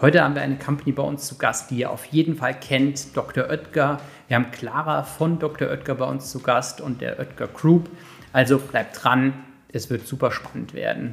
Heute haben wir eine Company bei uns zu Gast, die ihr auf jeden Fall kennt, Dr. Oetker. Wir haben Clara von Dr. Oetker bei uns zu Gast und der Oetker Group. Also bleibt dran, es wird super spannend werden.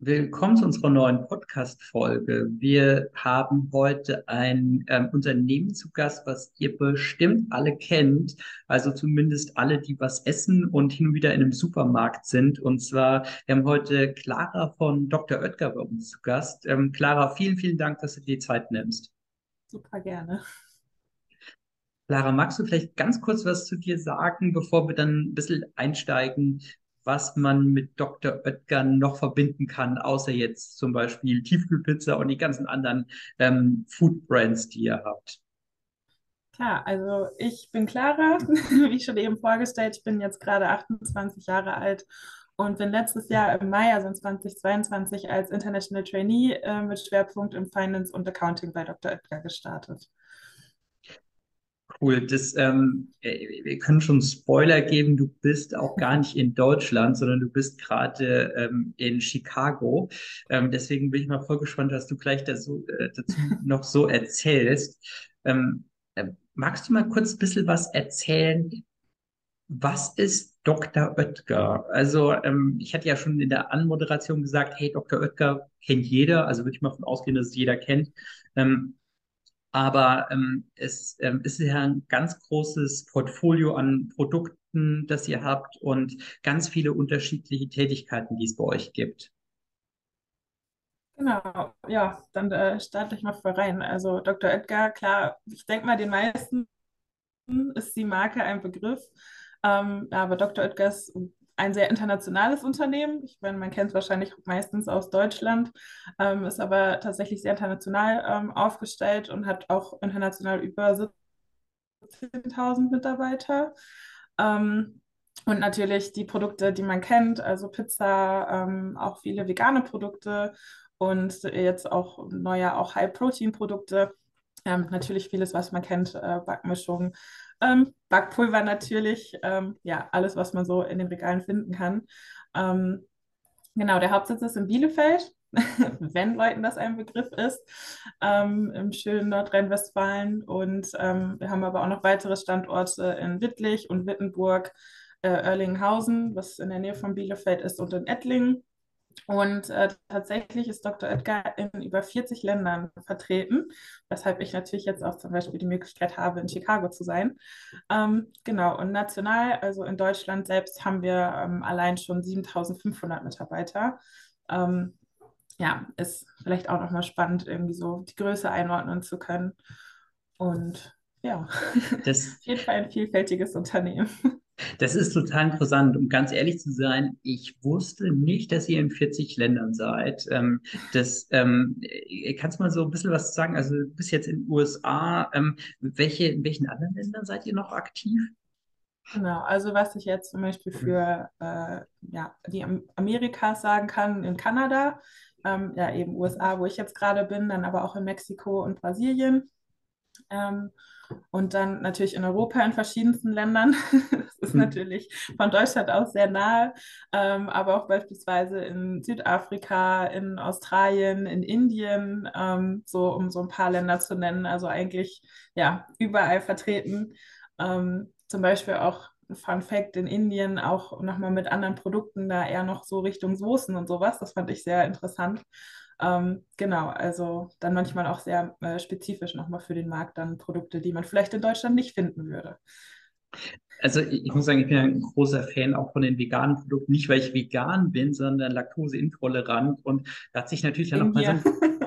Willkommen zu unserer neuen Podcast-Folge. Wir haben heute ein ähm, Unternehmen zu Gast, was ihr bestimmt alle kennt. Also zumindest alle, die was essen und hin und wieder in einem Supermarkt sind. Und zwar, wir haben heute Clara von Dr. Oetker bei uns zu Gast. Ähm, Clara, vielen, vielen Dank, dass du dir die Zeit nimmst. Super gerne. Clara, magst du vielleicht ganz kurz was zu dir sagen, bevor wir dann ein bisschen einsteigen, was man mit Dr. Oetker noch verbinden kann, außer jetzt zum Beispiel Tiefkühlpizza und die ganzen anderen ähm, Food Brands, die ihr habt. Klar, also ich bin Clara, wie ich schon eben vorgestellt, ich bin jetzt gerade 28 Jahre alt und bin letztes Jahr im Mai, also 2022, als International Trainee äh, mit Schwerpunkt im Finance und Accounting bei Dr. Oetker gestartet. Cool. Das, ähm, äh, wir können schon Spoiler geben. Du bist auch gar nicht in Deutschland, sondern du bist gerade ähm, in Chicago. Ähm, deswegen bin ich mal voll gespannt, was du gleich dazu, äh, dazu noch so erzählst. Ähm, äh, magst du mal kurz ein bisschen was erzählen? Was ist Dr. Oetker? Also, ähm, ich hatte ja schon in der Anmoderation gesagt, hey, Dr. Oetker kennt jeder. Also würde ich mal davon ausgehen, dass es jeder kennt. Ähm, aber ähm, es ähm, ist ja ein ganz großes Portfolio an Produkten, das ihr habt und ganz viele unterschiedliche Tätigkeiten, die es bei euch gibt. Genau, ja, dann äh, starte ich mal voll rein. Also Dr. Edgar, klar, ich denke mal, den meisten ist die Marke ein Begriff. Ähm, aber Dr. Edgar ist ein sehr internationales Unternehmen. Ich meine, man kennt es wahrscheinlich meistens aus Deutschland, ähm, ist aber tatsächlich sehr international ähm, aufgestellt und hat auch international über 17.000 Mitarbeiter. Ähm, und natürlich die Produkte, die man kennt, also Pizza, ähm, auch viele vegane Produkte und jetzt auch neue, auch High-Protein-Produkte. Ähm, natürlich vieles, was man kennt, äh, Backmischungen, ähm, Backpulver natürlich, ähm, ja, alles, was man so in den Regalen finden kann. Ähm, genau, der Hauptsitz ist in Bielefeld, wenn Leuten das ein Begriff ist, ähm, im schönen Nordrhein-Westfalen. Und ähm, wir haben aber auch noch weitere Standorte in Wittlich und Wittenburg, äh, Erlinghausen, was in der Nähe von Bielefeld ist, und in Ettlingen. Und äh, tatsächlich ist Dr. Edgar in über 40 Ländern vertreten, weshalb ich natürlich jetzt auch zum Beispiel die Möglichkeit habe, in Chicago zu sein. Ähm, genau, und national, also in Deutschland selbst, haben wir ähm, allein schon 7500 Mitarbeiter. Ähm, ja, ist vielleicht auch nochmal spannend, irgendwie so die Größe einordnen zu können. Und ja, das auf jeden Fall ein vielfältiges Unternehmen. Das ist total interessant. Um ganz ehrlich zu sein, ich wusste nicht, dass ihr in 40 Ländern seid. Ähm, das, ähm, kannst du mal so ein bisschen was sagen? Also du bist jetzt in den USA. Ähm, welche, in welchen anderen Ländern seid ihr noch aktiv? Genau, also was ich jetzt zum Beispiel für äh, ja, die Amerikas sagen kann, in Kanada, ähm, ja eben USA, wo ich jetzt gerade bin, dann aber auch in Mexiko und Brasilien. Ähm, und dann natürlich in Europa in verschiedensten Ländern. Das ist mhm. natürlich von Deutschland aus sehr nahe, ähm, aber auch beispielsweise in Südafrika, in Australien, in Indien, ähm, so um so ein paar Länder zu nennen. Also eigentlich ja überall vertreten. Ähm, zum Beispiel auch Fun Fact in Indien auch nochmal mit anderen Produkten, da eher noch so Richtung Soßen und sowas. Das fand ich sehr interessant. Ähm, genau, also dann manchmal auch sehr äh, spezifisch nochmal für den Markt dann Produkte, die man vielleicht in Deutschland nicht finden würde. Also ich muss sagen, ich bin ein großer Fan auch von den veganen Produkten. Nicht, weil ich vegan bin, sondern laktoseintolerant. Und da hat sich natürlich dann noch mal so ein,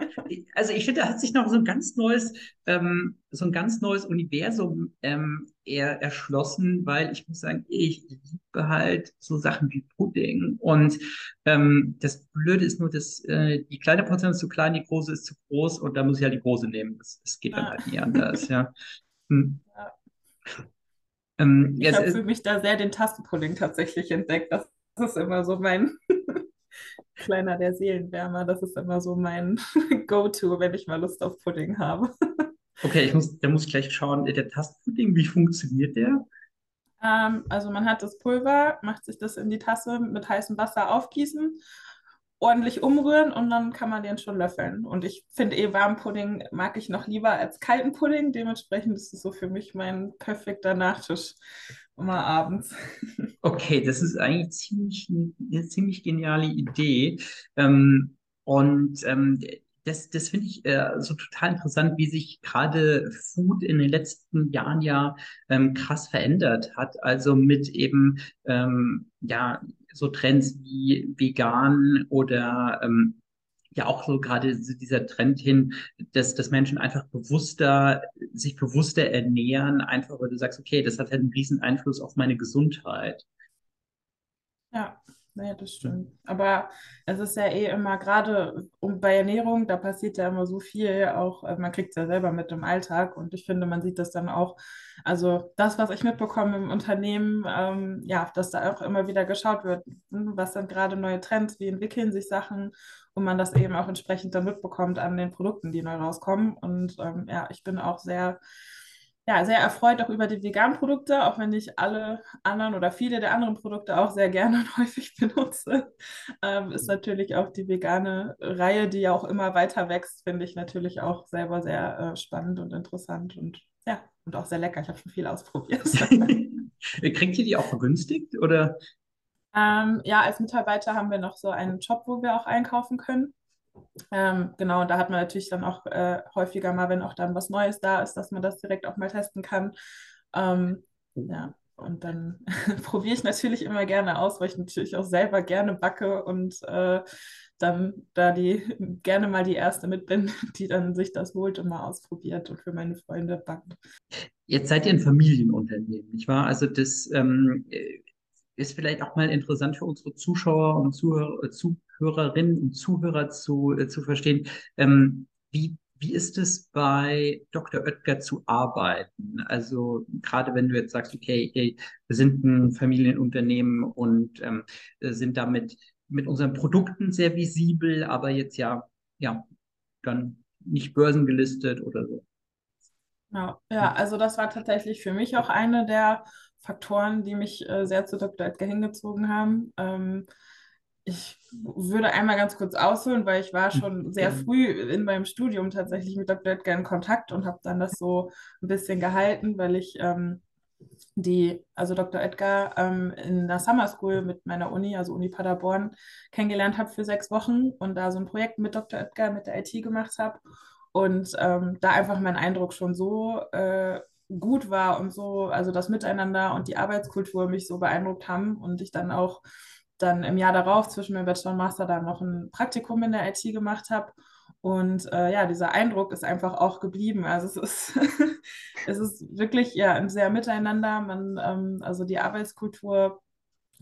also ich finde, da hat sich noch so ein ganz neues, ähm, so ein ganz neues Universum ähm, er, erschlossen, weil ich muss sagen, ich liebe halt so Sachen wie Pudding. Und ähm, das Blöde ist nur, dass äh, die kleine Portion ist zu klein, die große ist zu groß und da muss ich halt die große nehmen. Das, das geht dann ah. halt nie anders, ja. Hm. ja. Ähm, ich habe für mich da sehr den Tastenpudding tatsächlich entdeckt. Das ist immer so mein kleiner der Seelenwärmer. Das ist immer so mein Go-To, wenn ich mal Lust auf Pudding habe. Okay, ich muss, da muss ich gleich schauen, der Tastenpudding, wie funktioniert der? Ähm, also man hat das Pulver, macht sich das in die Tasse mit heißem Wasser aufgießen ordentlich umrühren und dann kann man den schon löffeln. Und ich finde eh warmen Pudding mag ich noch lieber als kalten Pudding. Dementsprechend ist es so für mich mein perfekter Nachtisch immer abends. Okay, das ist eigentlich ziemlich, eine ziemlich geniale Idee. Ähm, und ähm, das, das finde ich äh, so total interessant, wie sich gerade Food in den letzten Jahren ja ähm, krass verändert hat. Also mit eben ähm, ja so Trends wie vegan oder ähm, ja auch so gerade dieser Trend hin, dass, dass Menschen einfach bewusster, sich bewusster ernähren, einfach weil du sagst, okay, das hat halt einen riesen Einfluss auf meine Gesundheit. Ja, naja, das stimmt. Aber es ist ja eh immer gerade um, bei Ernährung, da passiert ja immer so viel, auch äh, man kriegt es ja selber mit im Alltag und ich finde, man sieht das dann auch, also das, was ich mitbekomme im Unternehmen, ähm, ja, dass da auch immer wieder geschaut wird, hm, was sind gerade neue Trends, wie entwickeln sich Sachen und man das eben auch entsprechend dann mitbekommt an den Produkten, die neu rauskommen. Und ähm, ja, ich bin auch sehr ja, sehr erfreut auch über die veganen Produkte, auch wenn ich alle anderen oder viele der anderen Produkte auch sehr gerne und häufig benutze. Ähm, ist natürlich auch die vegane Reihe, die ja auch immer weiter wächst, finde ich natürlich auch selber sehr äh, spannend und interessant und ja, und auch sehr lecker. Ich habe schon viel ausprobiert. Kriegt ihr die auch vergünstigt oder? Ähm, ja, als Mitarbeiter haben wir noch so einen Shop, wo wir auch einkaufen können. Ähm, genau, und da hat man natürlich dann auch äh, häufiger mal, wenn auch dann was Neues da ist, dass man das direkt auch mal testen kann. Ähm, ja, und dann probiere ich natürlich immer gerne aus, weil ich natürlich auch selber gerne backe und äh, dann da die gerne mal die erste mit bin, die dann sich das holt und mal ausprobiert und für meine Freunde backt. Jetzt seid ihr ein Familienunternehmen, nicht wahr? Also das ähm, ist vielleicht auch mal interessant für unsere Zuschauer und Zuhörer, Zuhörerinnen und Zuhörer zu, äh, zu verstehen. Ähm, wie, wie ist es bei Dr. Oetker zu arbeiten? Also gerade wenn du jetzt sagst, okay, hey, wir sind ein Familienunternehmen und ähm, sind damit mit unseren Produkten sehr visibel, aber jetzt ja, ja, dann nicht börsengelistet oder so. Ja, ja, also das war tatsächlich für mich auch eine der Faktoren, die mich äh, sehr zu Dr. Edgar hingezogen haben. Ähm, ich würde einmal ganz kurz ausholen, weil ich war schon sehr früh in meinem Studium tatsächlich mit Dr. Edgar in Kontakt und habe dann das so ein bisschen gehalten, weil ich ähm, die, also Dr. Edgar ähm, in der Summer School mit meiner Uni, also Uni Paderborn, kennengelernt habe für sechs Wochen und da so ein Projekt mit Dr. Edgar, mit der IT gemacht habe. Und ähm, da einfach mein Eindruck schon so äh, gut war und so, also das Miteinander und die Arbeitskultur mich so beeindruckt haben und ich dann auch dann im Jahr darauf zwischen meinem Bachelor und Master dann noch ein Praktikum in der IT gemacht habe. Und äh, ja, dieser Eindruck ist einfach auch geblieben. Also es ist, es ist wirklich ja ein sehr Miteinander. Man, ähm, also die Arbeitskultur,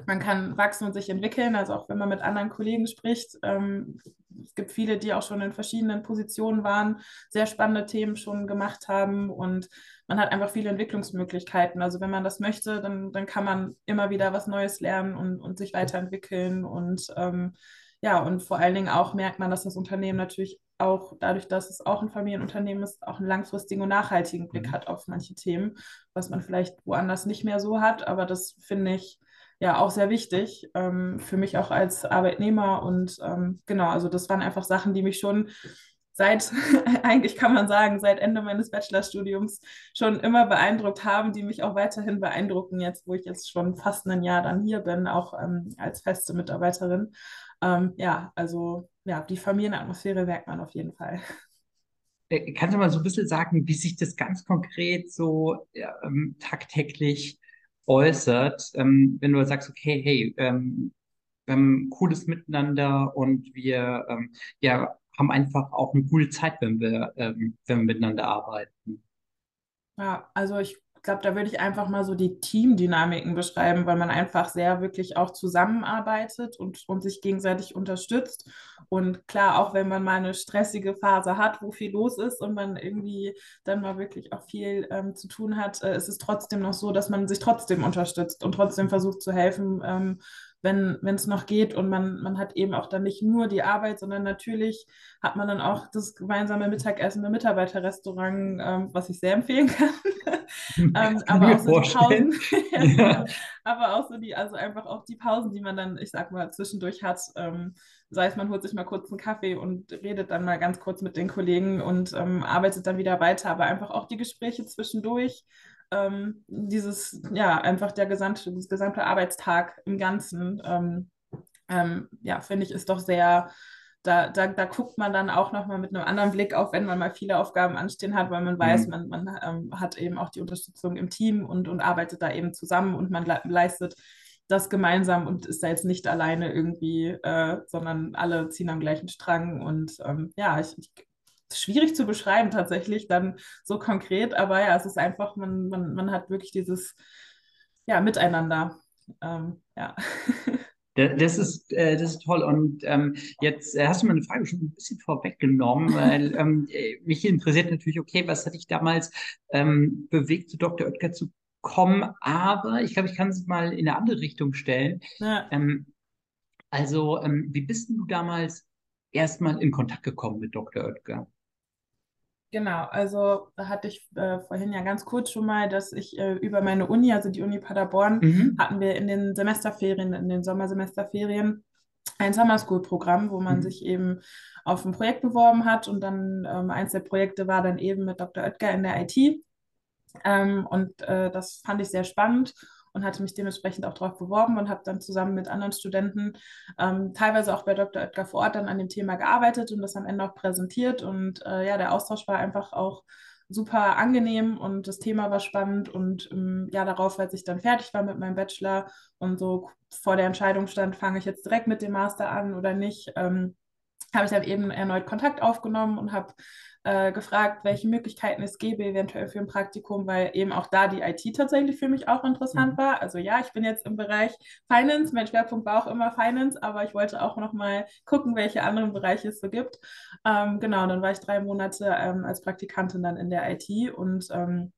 man kann wachsen und sich entwickeln. Also auch wenn man mit anderen Kollegen spricht. Ähm, es gibt viele, die auch schon in verschiedenen Positionen waren, sehr spannende Themen schon gemacht haben und man hat einfach viele Entwicklungsmöglichkeiten. Also wenn man das möchte, dann, dann kann man immer wieder was Neues lernen und, und sich weiterentwickeln. Und ähm, ja, und vor allen Dingen auch merkt man, dass das Unternehmen natürlich auch dadurch, dass es auch ein Familienunternehmen ist, auch einen langfristigen und nachhaltigen Blick mhm. hat auf manche Themen, was man vielleicht woanders nicht mehr so hat. Aber das finde ich ja auch sehr wichtig ähm, für mich auch als Arbeitnehmer. Und ähm, genau, also das waren einfach Sachen, die mich schon seit, eigentlich kann man sagen, seit Ende meines Bachelorstudiums schon immer beeindruckt haben, die mich auch weiterhin beeindrucken, jetzt wo ich jetzt schon fast ein Jahr dann hier bin, auch ähm, als feste Mitarbeiterin. Ähm, ja, also ja, die Familienatmosphäre merkt man auf jeden Fall. Äh, kannst du mal so ein bisschen sagen, wie sich das ganz konkret so ähm, tagtäglich äußert, ähm, wenn du sagst, okay, hey, ähm, wir haben cooles Miteinander und wir ähm, ja, haben einfach auch eine coole Zeit, wenn wir, ähm, wenn wir miteinander arbeiten. Ja, also ich glaube, da würde ich einfach mal so die Teamdynamiken beschreiben, weil man einfach sehr wirklich auch zusammenarbeitet und, und sich gegenseitig unterstützt. Und klar, auch wenn man mal eine stressige Phase hat, wo viel los ist und man irgendwie dann mal wirklich auch viel ähm, zu tun hat, äh, ist es trotzdem noch so, dass man sich trotzdem unterstützt und trotzdem versucht zu helfen. Ähm, wenn wenn es noch geht und man, man hat eben auch dann nicht nur die Arbeit, sondern natürlich hat man dann auch das gemeinsame Mittagessen im Mitarbeiterrestaurant, ähm, was ich sehr empfehlen kann. ähm, aber auch so Pausen, ja, aber auch so die, also einfach auch die Pausen, die man dann, ich sag mal, zwischendurch hat. Ähm, sei es, man holt sich mal kurz einen Kaffee und redet dann mal ganz kurz mit den Kollegen und ähm, arbeitet dann wieder weiter, aber einfach auch die Gespräche zwischendurch ähm, dieses, ja, einfach der gesamte, das gesamte Arbeitstag im Ganzen, ähm, ähm, ja, finde ich, ist doch sehr, da, da, da guckt man dann auch nochmal mit einem anderen Blick auf, wenn man mal viele Aufgaben anstehen hat, weil man weiß, mhm. man, man ähm, hat eben auch die Unterstützung im Team und, und arbeitet da eben zusammen und man leistet das gemeinsam und ist da jetzt nicht alleine irgendwie, äh, sondern alle ziehen am gleichen Strang. Und ähm, ja, ich, ich schwierig zu beschreiben tatsächlich, dann so konkret, aber ja, es ist einfach, man, man, man hat wirklich dieses ja, Miteinander. Ähm, ja. Das ist, äh, das ist toll. Und ähm, jetzt äh, hast du meine Frage schon ein bisschen vorweggenommen, weil ähm, äh, mich interessiert natürlich, okay, was hat dich damals ähm, bewegt, zu Dr. Oetker zu kommen? Aber ich glaube, ich kann es mal in eine andere Richtung stellen. Ja. Ähm, also, ähm, wie bist du damals erstmal in Kontakt gekommen mit Dr. Oetker? Genau, also da hatte ich äh, vorhin ja ganz kurz schon mal, dass ich äh, über meine Uni, also die Uni Paderborn, mhm. hatten wir in den Semesterferien, in den Sommersemesterferien ein Summer School Programm, wo man mhm. sich eben auf ein Projekt beworben hat und dann ähm, eins der Projekte war dann eben mit Dr. Oetker in der IT. Ähm, und äh, das fand ich sehr spannend und hatte mich dementsprechend auch darauf beworben und habe dann zusammen mit anderen Studenten ähm, teilweise auch bei Dr. Oetker vor Ort dann an dem Thema gearbeitet und das am Ende auch präsentiert. Und äh, ja, der Austausch war einfach auch super angenehm und das Thema war spannend und im Jahr darauf, als ich dann fertig war mit meinem Bachelor und so vor der Entscheidung stand, fange ich jetzt direkt mit dem Master an oder nicht, ähm, habe ich dann eben erneut Kontakt aufgenommen und habe äh, gefragt, welche Möglichkeiten es gäbe, eventuell für ein Praktikum, weil eben auch da die IT tatsächlich für mich auch interessant mhm. war. Also ja, ich bin jetzt im Bereich Finance, mein Schwerpunkt war auch immer Finance, aber ich wollte auch nochmal gucken, welche anderen Bereiche es so gibt. Ähm, genau, dann war ich drei Monate ähm, als Praktikantin dann in der IT und ähm,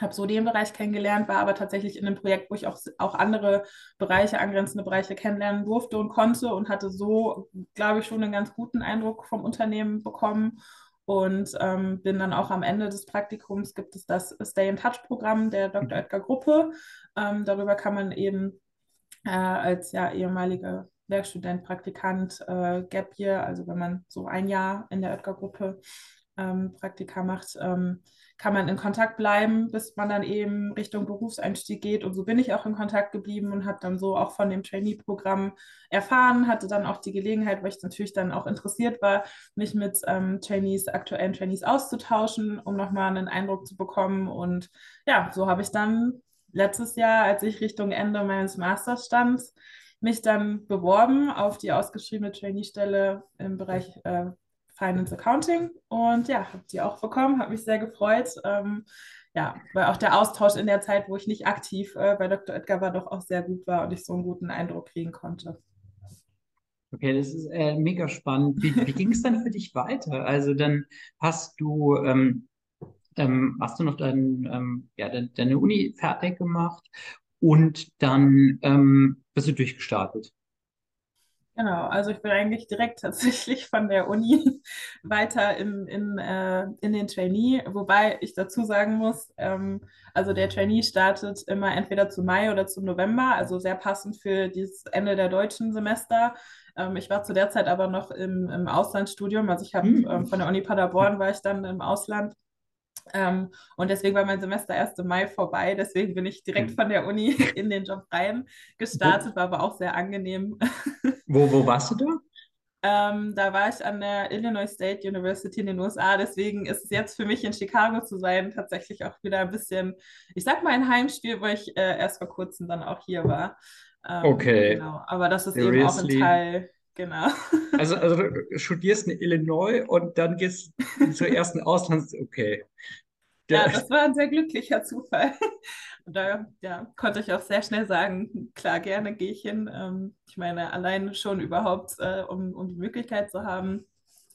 habe so den Bereich kennengelernt, war aber tatsächlich in einem Projekt, wo ich auch, auch andere Bereiche, angrenzende Bereiche kennenlernen durfte und konnte und hatte so, glaube ich, schon einen ganz guten Eindruck vom Unternehmen bekommen und ähm, bin dann auch am Ende des Praktikums, gibt es das Stay in Touch Programm der Dr. Mhm. Oetker Gruppe. Ähm, darüber kann man eben äh, als ja, ehemaliger Werkstudent, Praktikant, äh, Gap Year, also wenn man so ein Jahr in der Oetker Gruppe ähm, Praktika macht, ähm, kann man in Kontakt bleiben, bis man dann eben Richtung Berufseinstieg geht. Und so bin ich auch in Kontakt geblieben und habe dann so auch von dem Trainee-Programm erfahren, hatte dann auch die Gelegenheit, weil ich natürlich dann auch interessiert war, mich mit ähm, Trainees, aktuellen Trainees auszutauschen, um nochmal einen Eindruck zu bekommen. Und ja, so habe ich dann letztes Jahr, als ich Richtung Ende meines Masters stand, mich dann beworben auf die ausgeschriebene Trainee-Stelle im Bereich äh, Finance Accounting und ja, habe die auch bekommen, habe mich sehr gefreut. Ähm, ja, weil auch der Austausch in der Zeit, wo ich nicht aktiv äh, bei Dr. Edgar war, doch auch sehr gut war und ich so einen guten Eindruck kriegen konnte. Okay, das ist äh, mega spannend. Wie, wie ging es dann für dich weiter? Also dann hast du, ähm, ähm, hast du noch dein, ähm, ja, deine, deine Uni fertig gemacht und dann ähm, bist du durchgestartet. Genau, also ich bin eigentlich direkt tatsächlich von der Uni weiter in, in, äh, in den Trainee, wobei ich dazu sagen muss, ähm, also der Trainee startet immer entweder zu Mai oder zum November, also sehr passend für dieses Ende der deutschen Semester. Ähm, ich war zu der Zeit aber noch im, im Auslandsstudium, also ich habe mhm. ähm, von der Uni Paderborn war ich dann im Ausland ähm, und deswegen war mein Semester erst im Mai vorbei. Deswegen bin ich direkt hm. von der Uni in den Job rein gestartet, war aber auch sehr angenehm. Wo, wo warst du da? Ähm, da war ich an der Illinois State University in den USA. Deswegen ist es jetzt für mich in Chicago zu sein tatsächlich auch wieder ein bisschen, ich sag mal, ein Heimspiel, wo ich äh, erst vor kurzem dann auch hier war. Ähm, okay. Genau. Aber das ist Seriously? eben auch ein Teil genau. Also, also du studierst in Illinois und dann gehst du zur ersten Auslands... Okay. Ja, das war ein sehr glücklicher Zufall. Und da ja, konnte ich auch sehr schnell sagen, klar, gerne gehe ich hin. Ähm, ich meine, allein schon überhaupt, äh, um, um die Möglichkeit zu haben,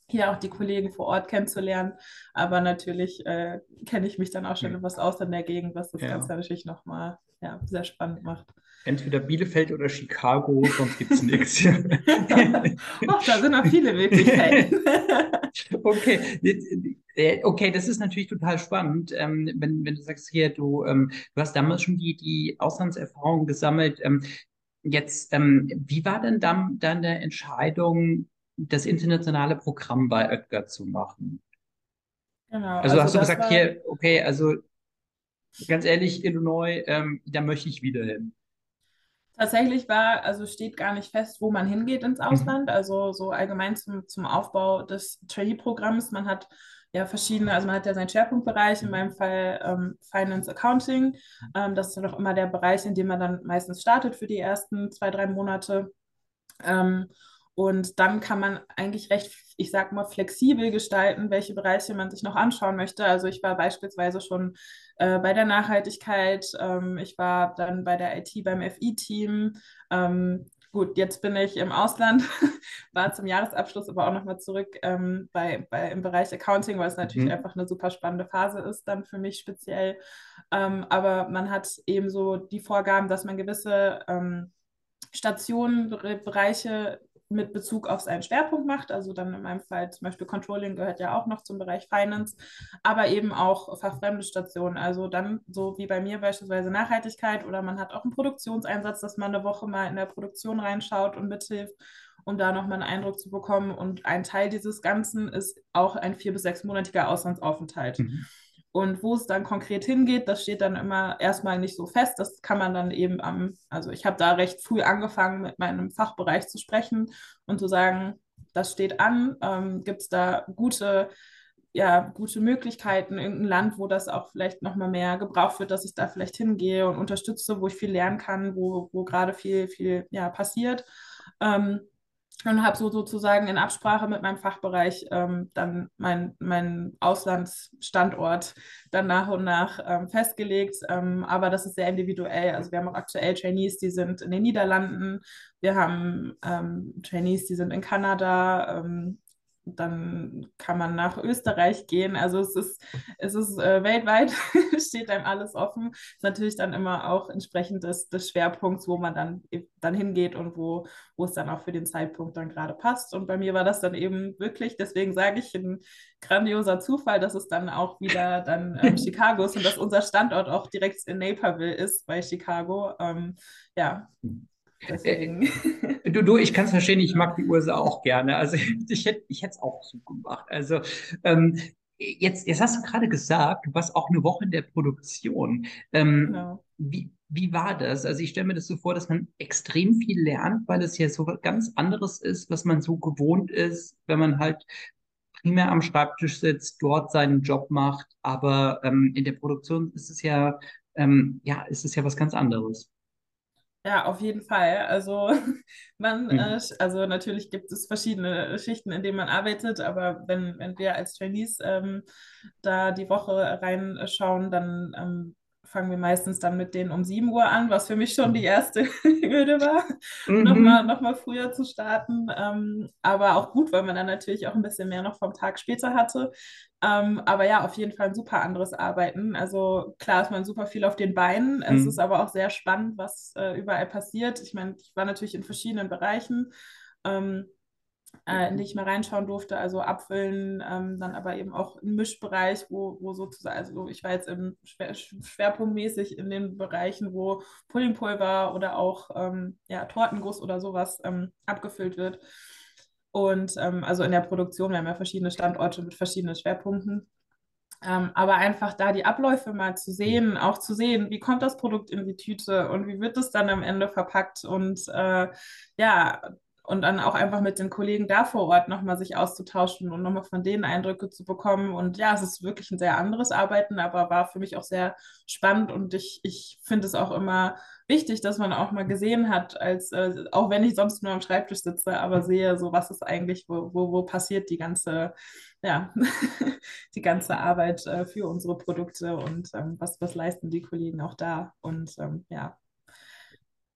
hier auch die Kollegen vor Ort kennenzulernen. Aber natürlich äh, kenne ich mich dann auch schon etwas aus in der Gegend, was das ja. Ganze natürlich nochmal ja, sehr spannend macht. Entweder Bielefeld oder Chicago, sonst gibt es nichts. Ach, da sind noch viele Möglichkeiten. okay. Äh, okay, das ist natürlich total spannend, ähm, wenn, wenn du sagst hier, du, ähm, du hast damals schon die, die Auslandserfahrung gesammelt. Ähm, jetzt, wie war denn dann, der Entscheidung, das internationale Programm bei Oetker zu machen? Genau. Also, also hast du gesagt, hier, okay, also ganz ehrlich, Illinois, ähm, da möchte ich wieder hin. Tatsächlich war, also steht gar nicht fest, wo man hingeht ins mhm. Ausland. Mhm. Also so allgemein zum, zum Aufbau des Trainee-Programms. Man hat ja verschiedene, also man hat ja seinen Schwerpunktbereich, in meinem Fall ähm, Finance Accounting. Ähm, das ist dann auch immer der Bereich, in dem man dann meistens startet für die ersten zwei, drei Monate. Ähm, und dann kann man eigentlich recht, ich sag mal, flexibel gestalten, welche Bereiche man sich noch anschauen möchte. Also ich war beispielsweise schon äh, bei der Nachhaltigkeit, ähm, ich war dann bei der IT beim FI-Team. Ähm, gut, jetzt bin ich im Ausland, war zum Jahresabschluss aber auch nochmal zurück ähm, bei, bei, im Bereich Accounting, weil es natürlich mhm. einfach eine super spannende Phase ist, dann für mich speziell. Ähm, aber man hat eben so die Vorgaben, dass man gewisse ähm, Stationen, Bereiche mit Bezug auf seinen Schwerpunkt macht. Also dann in meinem Fall zum Beispiel Controlling gehört ja auch noch zum Bereich Finance, aber eben auch fachfremde Stationen. Also dann so wie bei mir beispielsweise Nachhaltigkeit oder man hat auch einen Produktionseinsatz, dass man eine Woche mal in der Produktion reinschaut und mithilft, um da nochmal einen Eindruck zu bekommen. Und ein Teil dieses Ganzen ist auch ein vier- bis sechsmonatiger Auslandsaufenthalt. Mhm. Und wo es dann konkret hingeht, das steht dann immer erstmal nicht so fest. Das kann man dann eben am, also ich habe da recht früh angefangen, mit meinem Fachbereich zu sprechen und zu sagen, das steht an. Ähm, Gibt es da gute, ja, gute Möglichkeiten, irgendein Land, wo das auch vielleicht nochmal mehr gebraucht wird, dass ich da vielleicht hingehe und unterstütze, wo ich viel lernen kann, wo, wo gerade viel, viel ja, passiert. Ähm, und habe so sozusagen in Absprache mit meinem Fachbereich ähm, dann meinen mein Auslandsstandort dann nach und nach ähm, festgelegt. Ähm, aber das ist sehr individuell. Also wir haben auch aktuell Trainees, die sind in den Niederlanden. Wir haben ähm, Trainees, die sind in Kanada. Dann kann man nach Österreich gehen. Also es ist, es ist äh, weltweit, steht einem alles offen. Ist natürlich dann immer auch entsprechend des, des Schwerpunkts, wo man dann, dann hingeht und wo, wo es dann auch für den Zeitpunkt dann gerade passt. Und bei mir war das dann eben wirklich, deswegen sage ich, ein grandioser Zufall, dass es dann auch wieder dann ähm, Chicago ist und dass unser Standort auch direkt in Naperville ist bei Chicago. Ähm, ja. Deswegen. Du, du, ich kann es verstehen, ich mag die USA auch gerne. Also ich hätte ich es auch so gemacht. Also ähm, jetzt, jetzt hast du gerade gesagt, du warst auch eine Woche in der Produktion. Ähm, genau. wie, wie war das? Also ich stelle mir das so vor, dass man extrem viel lernt, weil es ja so ganz anderes ist, was man so gewohnt ist, wenn man halt primär am Schreibtisch sitzt, dort seinen Job macht. Aber ähm, in der Produktion ist es ja, ähm, ja, ist es ja was ganz anderes. Ja, auf jeden Fall. Also man, mhm. äh, also natürlich gibt es verschiedene Schichten, in denen man arbeitet, aber wenn, wenn wir als Trainees ähm, da die Woche reinschauen, dann ähm, fangen wir meistens dann mit denen um 7 Uhr an, was für mich schon die mhm. erste Hürde war, mhm. nochmal noch mal früher zu starten. Ähm, aber auch gut, weil man dann natürlich auch ein bisschen mehr noch vom Tag später hatte. Ähm, aber ja, auf jeden Fall ein super anderes Arbeiten. Also klar ist man super viel auf den Beinen. Mhm. Es ist aber auch sehr spannend, was äh, überall passiert. Ich meine, ich war natürlich in verschiedenen Bereichen. Ähm, äh, in die ich mal reinschauen durfte, also abfüllen, ähm, dann aber eben auch im Mischbereich, wo, wo sozusagen, also ich war jetzt im Schwer, schwerpunktmäßig in den Bereichen, wo Puddingpulver oder auch ähm, ja, Tortenguss oder sowas ähm, abgefüllt wird. Und ähm, also in der Produktion, wir haben ja verschiedene Standorte mit verschiedenen Schwerpunkten. Ähm, aber einfach da die Abläufe mal zu sehen, auch zu sehen, wie kommt das Produkt in die Tüte und wie wird es dann am Ende verpackt und äh, ja, und dann auch einfach mit den Kollegen da vor Ort nochmal sich auszutauschen und nochmal von denen Eindrücke zu bekommen. Und ja, es ist wirklich ein sehr anderes Arbeiten, aber war für mich auch sehr spannend und ich, ich finde es auch immer wichtig, dass man auch mal gesehen hat, als äh, auch wenn ich sonst nur am Schreibtisch sitze, aber sehe, so was ist eigentlich, wo, wo, wo passiert die ganze, ja, die ganze Arbeit äh, für unsere Produkte und ähm, was, was leisten die Kollegen auch da. Und ähm, ja,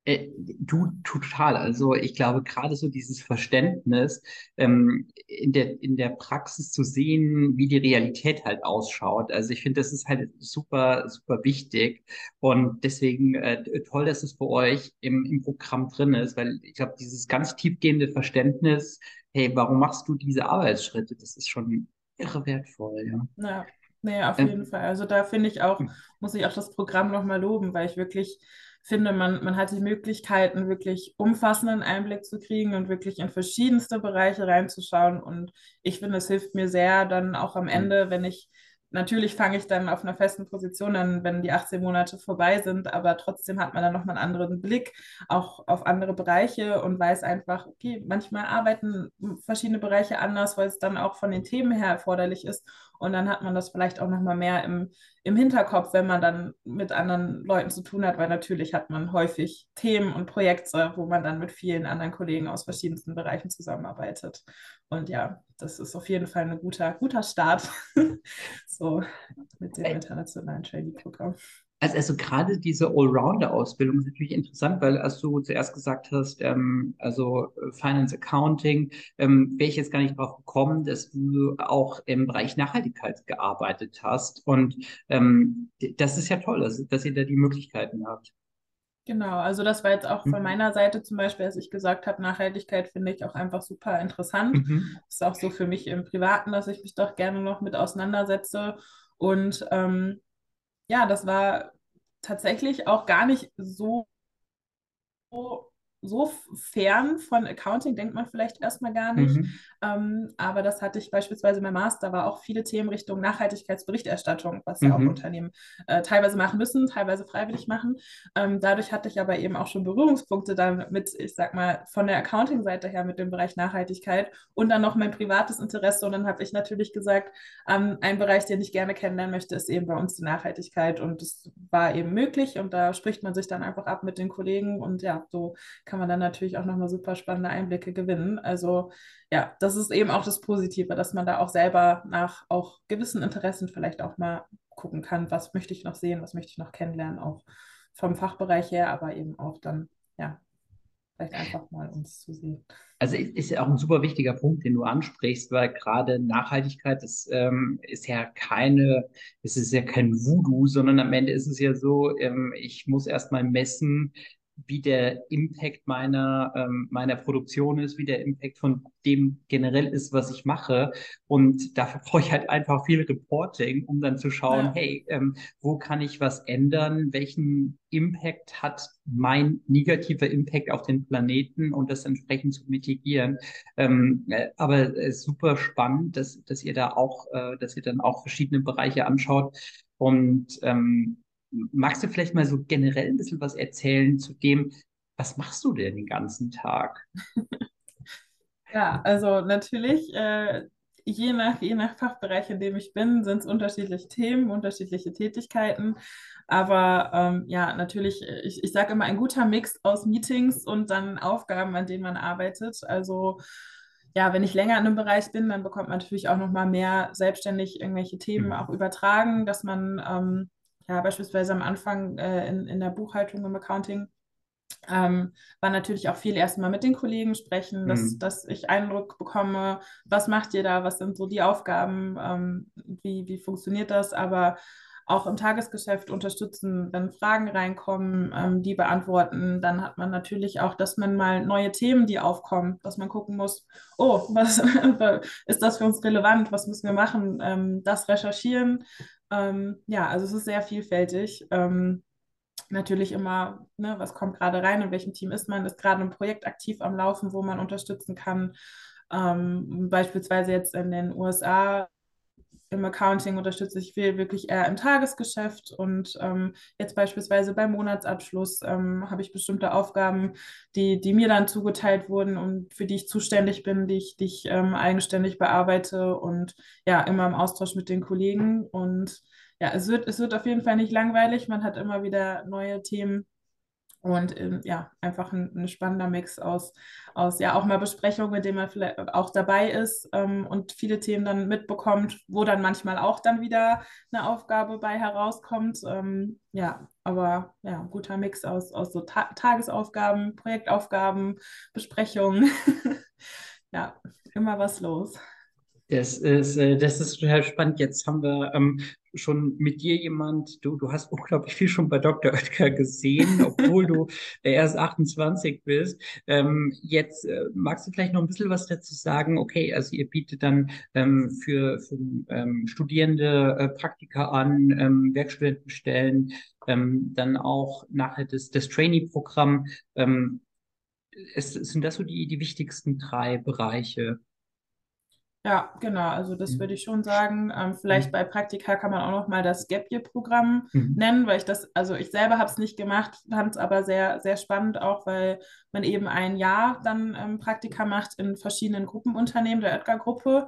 äh, du total. Also ich glaube, gerade so dieses Verständnis ähm, in der, in der Praxis zu sehen, wie die Realität halt ausschaut. Also ich finde, das ist halt super, super wichtig. Und deswegen äh, toll, dass es bei euch im, im Programm drin ist, weil ich glaube, dieses ganz tiefgehende Verständnis, hey, warum machst du diese Arbeitsschritte, das ist schon irre wertvoll, ja. Ja, nee, auf jeden ähm, Fall. Also da finde ich auch, hm. muss ich auch das Programm nochmal loben, weil ich wirklich finde, man, man hat die Möglichkeiten, wirklich umfassenden Einblick zu kriegen und wirklich in verschiedenste Bereiche reinzuschauen. Und ich finde, es hilft mir sehr, dann auch am Ende, wenn ich natürlich fange ich dann auf einer festen Position an, wenn die 18 Monate vorbei sind, aber trotzdem hat man dann nochmal einen anderen Blick auch auf andere Bereiche und weiß einfach, okay, manchmal arbeiten verschiedene Bereiche anders, weil es dann auch von den Themen her erforderlich ist. Und dann hat man das vielleicht auch nochmal mehr im, im Hinterkopf, wenn man dann mit anderen Leuten zu tun hat, weil natürlich hat man häufig Themen und Projekte, wo man dann mit vielen anderen Kollegen aus verschiedensten Bereichen zusammenarbeitet. Und ja, das ist auf jeden Fall ein guter, guter Start so mit dem internationalen Trainee-Programm. Also, also gerade diese Allrounder-Ausbildung ist natürlich interessant, weil als du zuerst gesagt hast, ähm, also äh, Finance Accounting, ähm, wäre ich jetzt gar nicht drauf gekommen, dass du auch im Bereich Nachhaltigkeit gearbeitet hast. Und ähm, das ist ja toll, dass, dass ihr da die Möglichkeiten habt. Genau, also das war jetzt auch von mhm. meiner Seite zum Beispiel, als ich gesagt habe, Nachhaltigkeit finde ich auch einfach super interessant. Mhm. Ist auch so für mich im Privaten, dass ich mich doch gerne noch mit auseinandersetze. Und ähm, ja, das war tatsächlich auch gar nicht so so fern von Accounting denkt man vielleicht erstmal gar nicht. Mhm. Ähm, aber das hatte ich beispielsweise mein Master, war auch viele Themen Richtung Nachhaltigkeitsberichterstattung, was mhm. ja auch mhm. Unternehmen äh, teilweise machen müssen, teilweise freiwillig machen. Ähm, dadurch hatte ich aber eben auch schon Berührungspunkte dann mit, ich sag mal, von der Accounting-Seite her mit dem Bereich Nachhaltigkeit und dann noch mein privates Interesse. Und dann habe ich natürlich gesagt, ähm, ein Bereich, den ich gerne kennenlernen möchte, ist eben bei uns die Nachhaltigkeit. Und das war eben möglich und da spricht man sich dann einfach ab mit den Kollegen und ja, so kann kann man dann natürlich auch nochmal super spannende Einblicke gewinnen. Also ja, das ist eben auch das Positive, dass man da auch selber nach auch gewissen Interessen vielleicht auch mal gucken kann, was möchte ich noch sehen, was möchte ich noch kennenlernen, auch vom Fachbereich her, aber eben auch dann, ja, vielleicht einfach mal uns zu sehen. Also ist ja auch ein super wichtiger Punkt, den du ansprichst, weil gerade Nachhaltigkeit ist, ähm, ist ja keine, es ist ja kein Voodoo, sondern am Ende ist es ja so, ähm, ich muss erstmal messen, wie der Impact meiner, ähm, meiner Produktion ist, wie der Impact von dem generell ist, was ich mache. Und dafür brauche ich halt einfach viel Reporting, um dann zu schauen, ja. hey, ähm, wo kann ich was ändern? Welchen Impact hat mein negativer Impact auf den Planeten und das entsprechend zu mitigieren? Ähm, äh, aber äh, super spannend, dass, dass ihr da auch, äh, dass ihr dann auch verschiedene Bereiche anschaut. Und ähm, Magst du vielleicht mal so generell ein bisschen was erzählen zu dem, was machst du denn den ganzen Tag? ja, also natürlich, äh, je, nach, je nach Fachbereich, in dem ich bin, sind es unterschiedliche Themen, unterschiedliche Tätigkeiten. Aber ähm, ja, natürlich, ich, ich sage immer, ein guter Mix aus Meetings und dann Aufgaben, an denen man arbeitet. Also ja, wenn ich länger in einem Bereich bin, dann bekommt man natürlich auch noch mal mehr selbstständig irgendwelche Themen mhm. auch übertragen, dass man ähm, ja, beispielsweise am Anfang äh, in, in der Buchhaltung im Accounting ähm, war natürlich auch viel erstmal mit den Kollegen sprechen, dass, mhm. dass ich Eindruck bekomme, was macht ihr da, was sind so die Aufgaben, ähm, wie, wie funktioniert das, aber auch im Tagesgeschäft unterstützen, wenn Fragen reinkommen, ähm, die beantworten. Dann hat man natürlich auch, dass man mal neue Themen, die aufkommen, dass man gucken muss, oh, was ist das für uns relevant, was müssen wir machen, ähm, das recherchieren, ähm, ja, also es ist sehr vielfältig. Ähm, natürlich immer, ne, was kommt gerade rein, in welchem Team ist man, ist gerade ein Projekt aktiv am Laufen, wo man unterstützen kann. Ähm, beispielsweise jetzt in den USA im Accounting unterstütze ich viel wirklich eher im Tagesgeschäft und ähm, jetzt beispielsweise beim Monatsabschluss ähm, habe ich bestimmte Aufgaben, die, die mir dann zugeteilt wurden und für die ich zuständig bin, die ich, die ich ähm, eigenständig bearbeite und ja, immer im Austausch mit den Kollegen. Und ja, es wird, es wird auf jeden Fall nicht langweilig. Man hat immer wieder neue Themen, und ähm, ja, einfach ein, ein, spannender Mix aus, aus ja auch mal Besprechungen, in denen man vielleicht auch dabei ist ähm, und viele Themen dann mitbekommt, wo dann manchmal auch dann wieder eine Aufgabe bei herauskommt. Ähm, ja, aber ja, guter Mix aus, aus so Ta Tagesaufgaben, Projektaufgaben, Besprechungen. ja, immer was los. Das ist, äh, das ist total spannend. Jetzt haben wir ähm, schon mit dir jemand, du, du hast unglaublich viel schon bei Dr. Oetker gesehen, obwohl du erst 28 bist. Ähm, jetzt äh, magst du vielleicht noch ein bisschen was dazu sagen? Okay, also ihr bietet dann ähm, für, für ähm, Studierende äh, Praktika an, ähm, Werkstudentenstellen, ähm, dann auch nachher das, das Trainee-Programm. Ähm, sind das so die, die wichtigsten drei Bereiche? Ja, genau. Also das würde ich schon sagen. Ähm, vielleicht bei Praktika kann man auch noch mal das Gap Year Programm mhm. nennen, weil ich das, also ich selber habe es nicht gemacht, fand es aber sehr, sehr spannend, auch weil man eben ein Jahr dann ähm, Praktika macht in verschiedenen Gruppenunternehmen der Oetker-Gruppe.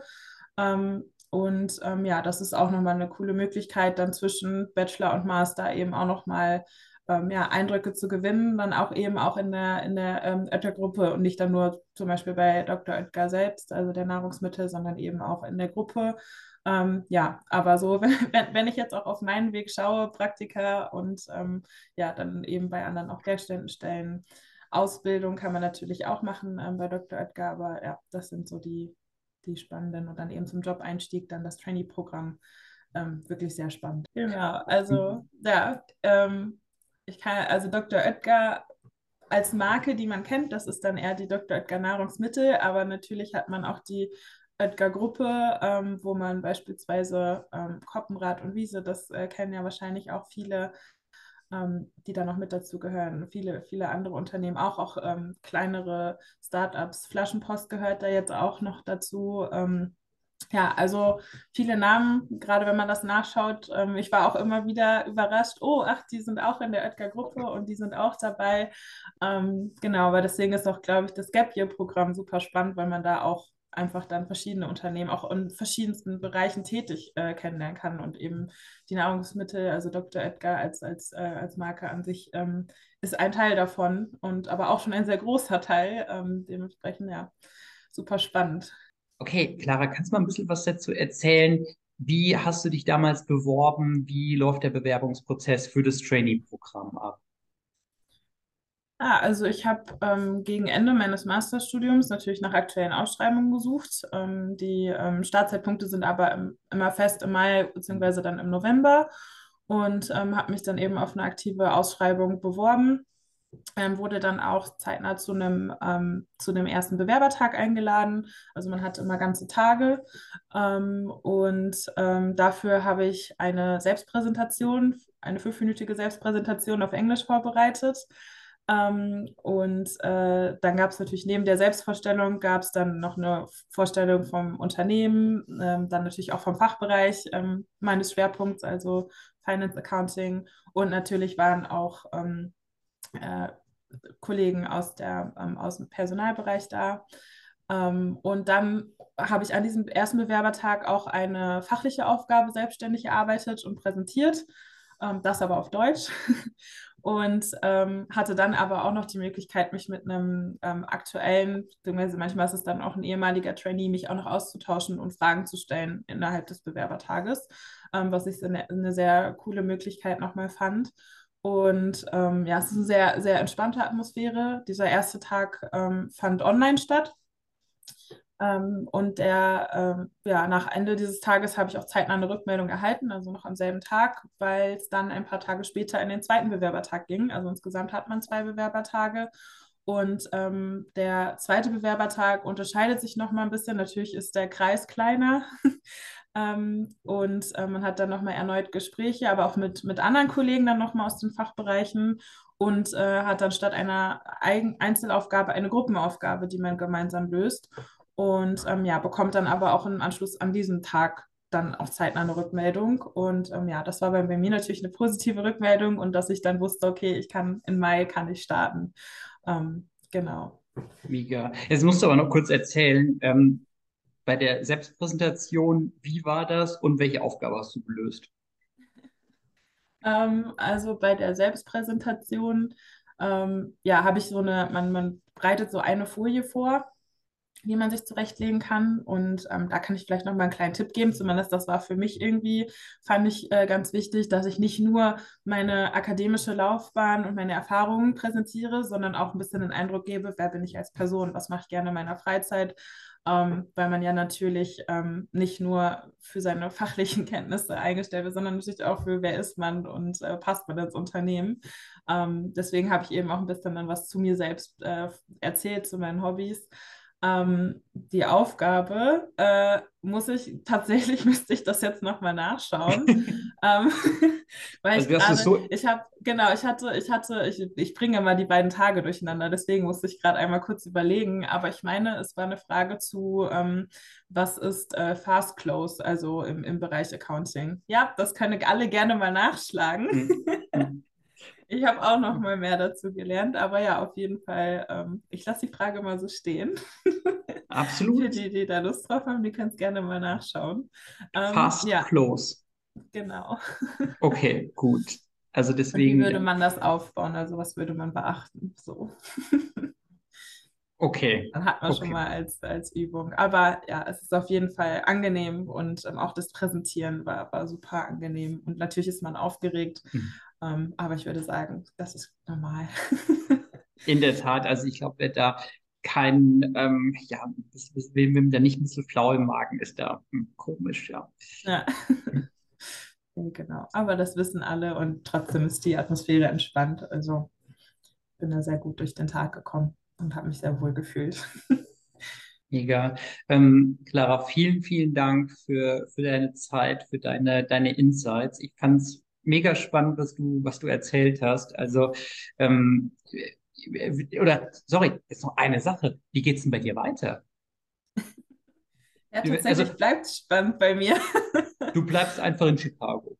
Ähm, und ähm, ja, das ist auch nochmal eine coole Möglichkeit, dann zwischen Bachelor und Master eben auch nochmal ähm, ja, Eindrücke zu gewinnen, dann auch eben auch in der, in der ähm, Oetker-Gruppe und nicht dann nur zum Beispiel bei Dr. Oetker selbst, also der Nahrungsmittel, sondern eben auch in der Gruppe. Ähm, ja, aber so, wenn, wenn ich jetzt auch auf meinen Weg schaue, Praktika und ähm, ja, dann eben bei anderen auch Lehrständen Ausbildung kann man natürlich auch machen ähm, bei Dr. Oetker, aber ja, das sind so die, die spannenden und dann eben zum Job-Einstieg dann das Trainee-Programm. Ähm, wirklich sehr spannend. Genau, also ja, ähm, ich kann, also Dr. Oetker als Marke, die man kennt, das ist dann eher die Dr. Oetker Nahrungsmittel, aber natürlich hat man auch die Oetker Gruppe, ähm, wo man beispielsweise ähm, Koppenrad und Wiese, das äh, kennen ja wahrscheinlich auch viele, ähm, die da noch mit dazu gehören. Viele, viele andere Unternehmen, auch, auch ähm, kleinere Startups. Flaschenpost gehört da jetzt auch noch dazu. Ähm, ja, also viele Namen, gerade wenn man das nachschaut. Ähm, ich war auch immer wieder überrascht, oh, ach, die sind auch in der Oetker-Gruppe und die sind auch dabei. Ähm, genau, aber deswegen ist auch, glaube ich, das Gap Year-Programm super spannend, weil man da auch einfach dann verschiedene Unternehmen auch in verschiedensten Bereichen tätig äh, kennenlernen kann und eben die Nahrungsmittel, also Dr. Edgar als, als, äh, als Marke an sich ähm, ist ein Teil davon und aber auch schon ein sehr großer Teil. Ähm, dementsprechend ja, super spannend. Okay, Clara, kannst du mal ein bisschen was dazu erzählen? Wie hast du dich damals beworben? Wie läuft der Bewerbungsprozess für das Trainee-Programm ab? Ah, also ich habe ähm, gegen Ende meines Masterstudiums natürlich nach aktuellen Ausschreibungen gesucht. Ähm, die ähm, Startzeitpunkte sind aber im, immer fest im Mai bzw. dann im November und ähm, habe mich dann eben auf eine aktive Ausschreibung beworben ähm, wurde dann auch zeitnah zu einem, ähm, zu einem ersten Bewerbertag eingeladen. Also man hatte immer ganze Tage. Ähm, und ähm, dafür habe ich eine Selbstpräsentation, eine fünfminütige Selbstpräsentation auf Englisch vorbereitet. Ähm, und äh, dann gab es natürlich neben der Selbstvorstellung gab es dann noch eine Vorstellung vom Unternehmen, ähm, dann natürlich auch vom Fachbereich meines Schwerpunkts, also Finance Accounting. Und natürlich waren auch äh, Kollegen aus, der, ähm, aus dem Personalbereich da. Ähm, und dann habe ich an diesem ersten Bewerbertag auch eine fachliche Aufgabe selbstständig erarbeitet und präsentiert, ähm, das aber auf Deutsch. und ähm, hatte dann aber auch noch die Möglichkeit, mich mit einem ähm, aktuellen, beziehungsweise manchmal ist es dann auch ein ehemaliger Trainee, mich auch noch auszutauschen und Fragen zu stellen innerhalb des Bewerbertages, ähm, was ich eine, eine sehr coole Möglichkeit nochmal fand. Und ähm, ja, es ist eine sehr, sehr entspannte Atmosphäre. Dieser erste Tag ähm, fand online statt. Ähm, und der, ähm, ja, nach Ende dieses Tages habe ich auch zeitnah eine Rückmeldung erhalten, also noch am selben Tag, weil es dann ein paar Tage später in den zweiten Bewerbertag ging. Also insgesamt hat man zwei Bewerbertage. Und ähm, der zweite Bewerbertag unterscheidet sich noch mal ein bisschen. Natürlich ist der Kreis kleiner. Ähm, und äh, man hat dann nochmal erneut Gespräche, aber auch mit, mit anderen Kollegen dann nochmal aus den Fachbereichen und äh, hat dann statt einer Eigen Einzelaufgabe eine Gruppenaufgabe, die man gemeinsam löst. Und ähm, ja, bekommt dann aber auch im Anschluss an diesen Tag dann auch zeitnah eine Rückmeldung. Und ähm, ja, das war bei, mir natürlich eine positive Rückmeldung und dass ich dann wusste, okay, ich kann im Mai kann ich starten. Ähm, genau. Mega. Jetzt musst du aber noch kurz erzählen, ähm, bei der Selbstpräsentation, wie war das und welche Aufgabe hast du gelöst? Ähm, also bei der Selbstpräsentation, ähm, ja, habe ich so eine, man, man breitet so eine Folie vor wie man sich zurechtlegen kann. Und ähm, da kann ich vielleicht noch mal einen kleinen Tipp geben. Zumindest das war für mich irgendwie, fand ich äh, ganz wichtig, dass ich nicht nur meine akademische Laufbahn und meine Erfahrungen präsentiere, sondern auch ein bisschen den Eindruck gebe, wer bin ich als Person, was mache ich gerne in meiner Freizeit. Ähm, weil man ja natürlich ähm, nicht nur für seine fachlichen Kenntnisse eingestellt wird, sondern natürlich auch für wer ist man und äh, passt man ins Unternehmen. Ähm, deswegen habe ich eben auch ein bisschen dann was zu mir selbst äh, erzählt, zu meinen Hobbys ähm, die Aufgabe, äh, muss ich tatsächlich, müsste ich das jetzt nochmal nachschauen. ähm, weil also ich gerade, so ich habe, genau, ich hatte, ich hatte, ich, ich bringe mal die beiden Tage durcheinander, deswegen musste ich gerade einmal kurz überlegen, aber ich meine, es war eine Frage zu, ähm, was ist äh, Fast Close, also im, im Bereich Accounting. Ja, das können alle gerne mal nachschlagen. Ich habe auch noch mal mehr dazu gelernt, aber ja, auf jeden Fall, ähm, ich lasse die Frage mal so stehen. Absolut. Für die, die da Lust drauf haben, die können es gerne mal nachschauen. Ähm, Fast ja. close. Genau. Okay, gut. Also deswegen. Und wie würde man das aufbauen? Also was würde man beachten? So. Okay. Dann hat man okay. schon mal als, als Übung. Aber ja, es ist auf jeden Fall angenehm und ähm, auch das Präsentieren war, war super angenehm. Und natürlich ist man aufgeregt, mhm. ähm, aber ich würde sagen, das ist normal. In der Tat, also ich glaube, wer da kein, ähm, ja, wem der nicht ein bisschen flau im Magen ist, da hm, komisch, ja. Ja. genau. Aber das wissen alle und trotzdem ist die Atmosphäre entspannt. Also bin da sehr gut durch den Tag gekommen und habe mich sehr wohl gefühlt. Mega. Ähm, Clara, vielen, vielen Dank für, für deine Zeit, für deine, deine Insights. Ich fand es mega spannend, was du, was du erzählt hast. Also, ähm, oder, sorry, jetzt noch eine Sache. Wie geht es denn bei dir weiter? Ja, tatsächlich also, bleibt spannend bei mir. du bleibst einfach in Chicago.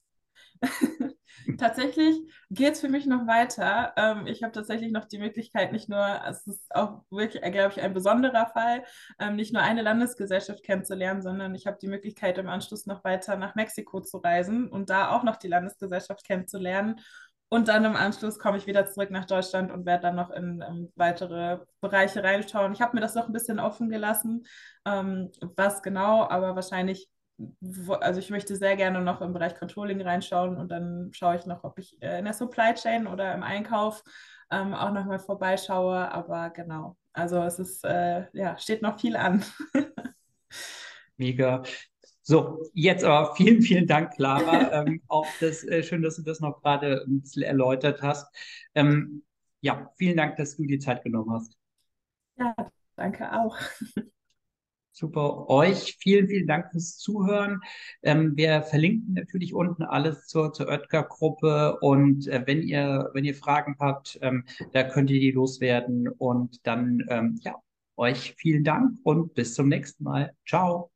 tatsächlich geht es für mich noch weiter. Ähm, ich habe tatsächlich noch die Möglichkeit, nicht nur, es ist auch wirklich, äh, glaube ich, ein besonderer Fall, ähm, nicht nur eine Landesgesellschaft kennenzulernen, sondern ich habe die Möglichkeit, im Anschluss noch weiter nach Mexiko zu reisen und da auch noch die Landesgesellschaft kennenzulernen. Und dann im Anschluss komme ich wieder zurück nach Deutschland und werde dann noch in, in weitere Bereiche reinschauen. Ich habe mir das noch ein bisschen offen gelassen, ähm, was genau, aber wahrscheinlich also ich möchte sehr gerne noch im Bereich Controlling reinschauen und dann schaue ich noch, ob ich äh, in der Supply Chain oder im Einkauf ähm, auch nochmal vorbeischaue. Aber genau, also es ist, äh, ja, steht noch viel an. Mega. So, jetzt aber vielen, vielen Dank, Clara. ähm, auch das, äh, schön, dass du das noch gerade ein bisschen erläutert hast. Ähm, ja, vielen Dank, dass du die Zeit genommen hast. Ja, danke auch. Super. Euch vielen, vielen Dank fürs Zuhören. Ähm, wir verlinken natürlich unten alles zur, zur Oetker-Gruppe und äh, wenn ihr, wenn ihr Fragen habt, ähm, da könnt ihr die loswerden und dann, ähm, ja, euch vielen Dank und bis zum nächsten Mal. Ciao.